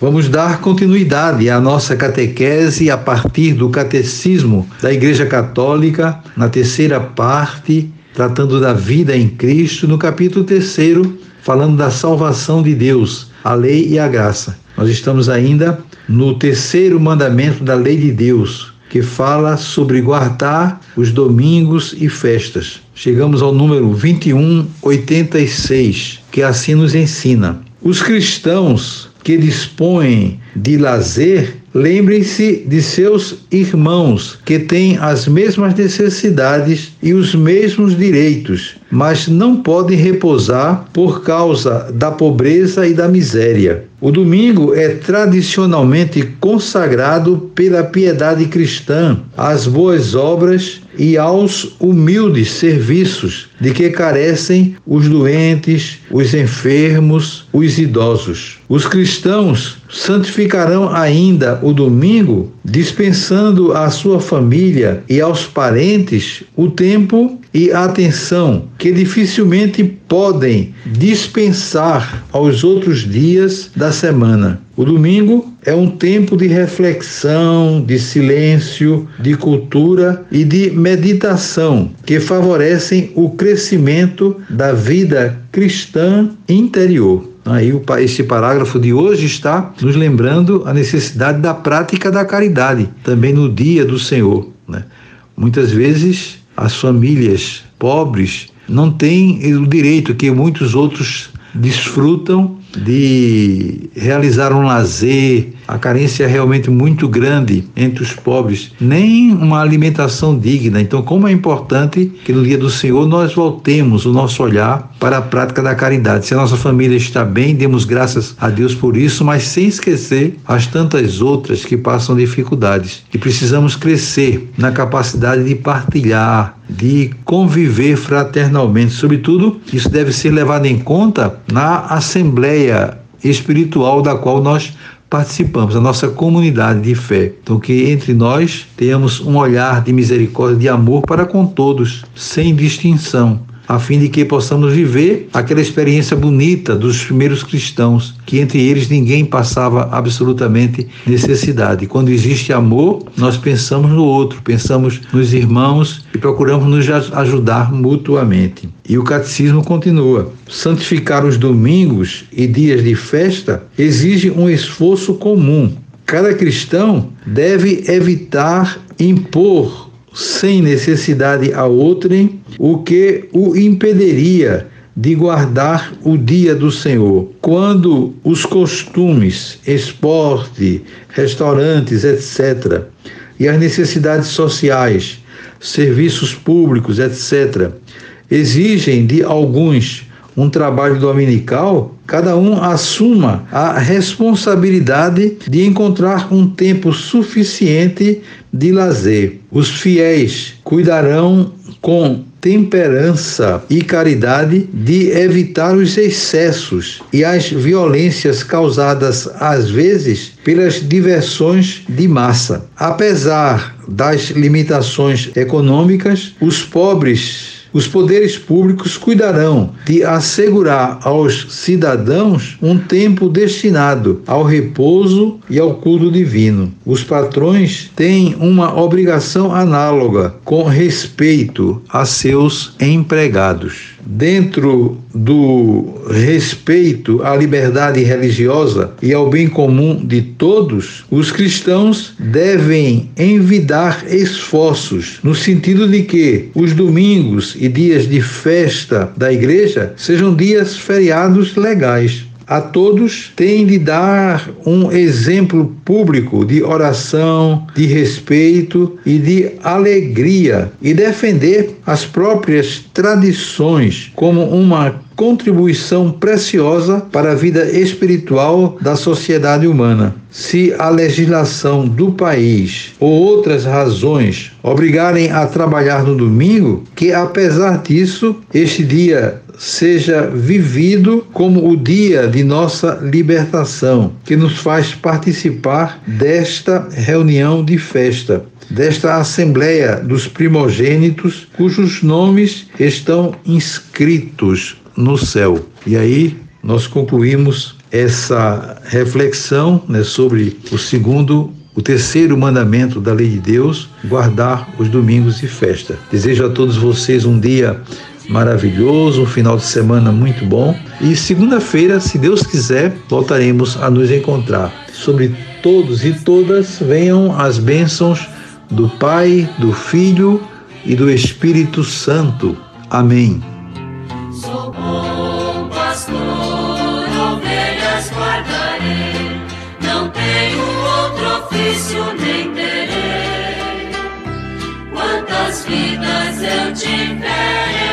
Vamos dar continuidade à nossa catequese a partir do Catecismo da Igreja Católica, na terceira parte, tratando da vida em Cristo, no capítulo terceiro, falando da salvação de Deus, a lei e a graça. Nós estamos ainda no terceiro mandamento da lei de Deus, que fala sobre guardar os domingos e festas. Chegamos ao número 2186, que assim nos ensina. Os cristãos que dispõem de lazer, lembrem-se de seus irmãos que têm as mesmas necessidades e os mesmos direitos, mas não podem repousar por causa da pobreza e da miséria. O domingo é tradicionalmente consagrado pela piedade cristã às boas obras e aos humildes serviços de que carecem os doentes, os enfermos, os idosos. Os cristãos santificarão ainda o domingo, dispensando à sua família e aos parentes o tempo e atenção que dificilmente podem dispensar aos outros dias da semana. O domingo é um tempo de reflexão, de silêncio, de cultura e de meditação que favorecem o crescimento da vida cristã interior. Aí esse parágrafo de hoje está nos lembrando a necessidade da prática da caridade, também no dia do Senhor. Né? Muitas vezes as famílias pobres não têm o direito que muitos outros desfrutam de realizar um lazer, a carência é realmente muito grande entre os pobres, nem uma alimentação digna. Então, como é importante que no dia do Senhor nós voltemos o nosso olhar para a prática da caridade. Se a nossa família está bem, demos graças a Deus por isso, mas sem esquecer as tantas outras que passam dificuldades. E precisamos crescer na capacidade de partilhar, de conviver fraternalmente. Sobretudo, isso deve ser levado em conta na assembleia espiritual da qual nós participamos, a nossa comunidade de fé. Então, que entre nós tenhamos um olhar de misericórdia, de amor para com todos, sem distinção a fim de que possamos viver aquela experiência bonita dos primeiros cristãos, que entre eles ninguém passava absolutamente necessidade. Quando existe amor, nós pensamos no outro, pensamos nos irmãos e procuramos nos ajudar mutuamente. E o catecismo continua: santificar os domingos e dias de festa exige um esforço comum. Cada cristão deve evitar impor sem necessidade a outrem, o que o impediria de guardar o dia do Senhor. Quando os costumes, esporte, restaurantes, etc., e as necessidades sociais, serviços públicos, etc., exigem de alguns um trabalho dominical, cada um assuma a responsabilidade de encontrar um tempo suficiente de lazer. Os fiéis cuidarão com temperança e caridade de evitar os excessos e as violências causadas às vezes pelas diversões de massa. Apesar das limitações econômicas, os pobres os poderes públicos cuidarão de assegurar aos cidadãos um tempo destinado ao repouso e ao culto divino. Os patrões têm uma obrigação análoga com respeito a seus empregados dentro do respeito à liberdade religiosa e ao bem comum de todos, os cristãos devem envidar esforços no sentido de que os domingos e dias de festa da igreja sejam dias feriados legais a todos tem de dar um exemplo público de oração, de respeito e de alegria e defender as próprias tradições como uma contribuição preciosa para a vida espiritual da sociedade humana. Se a legislação do país ou outras razões obrigarem a trabalhar no domingo, que apesar disso, este dia seja vivido como o dia de nossa libertação, que nos faz participar desta reunião de festa, desta assembleia dos primogênitos cujos nomes estão inscritos no céu. E aí nós concluímos essa reflexão né, sobre o segundo o terceiro mandamento da lei de Deus, guardar os domingos de festa. Desejo a todos vocês um dia maravilhoso, um final de semana muito bom. E segunda-feira, se Deus quiser, voltaremos a nos encontrar. Sobre todos e todas venham as bênçãos do Pai, do Filho e do Espírito Santo. Amém. Nem terei. Quantas vidas eu tiver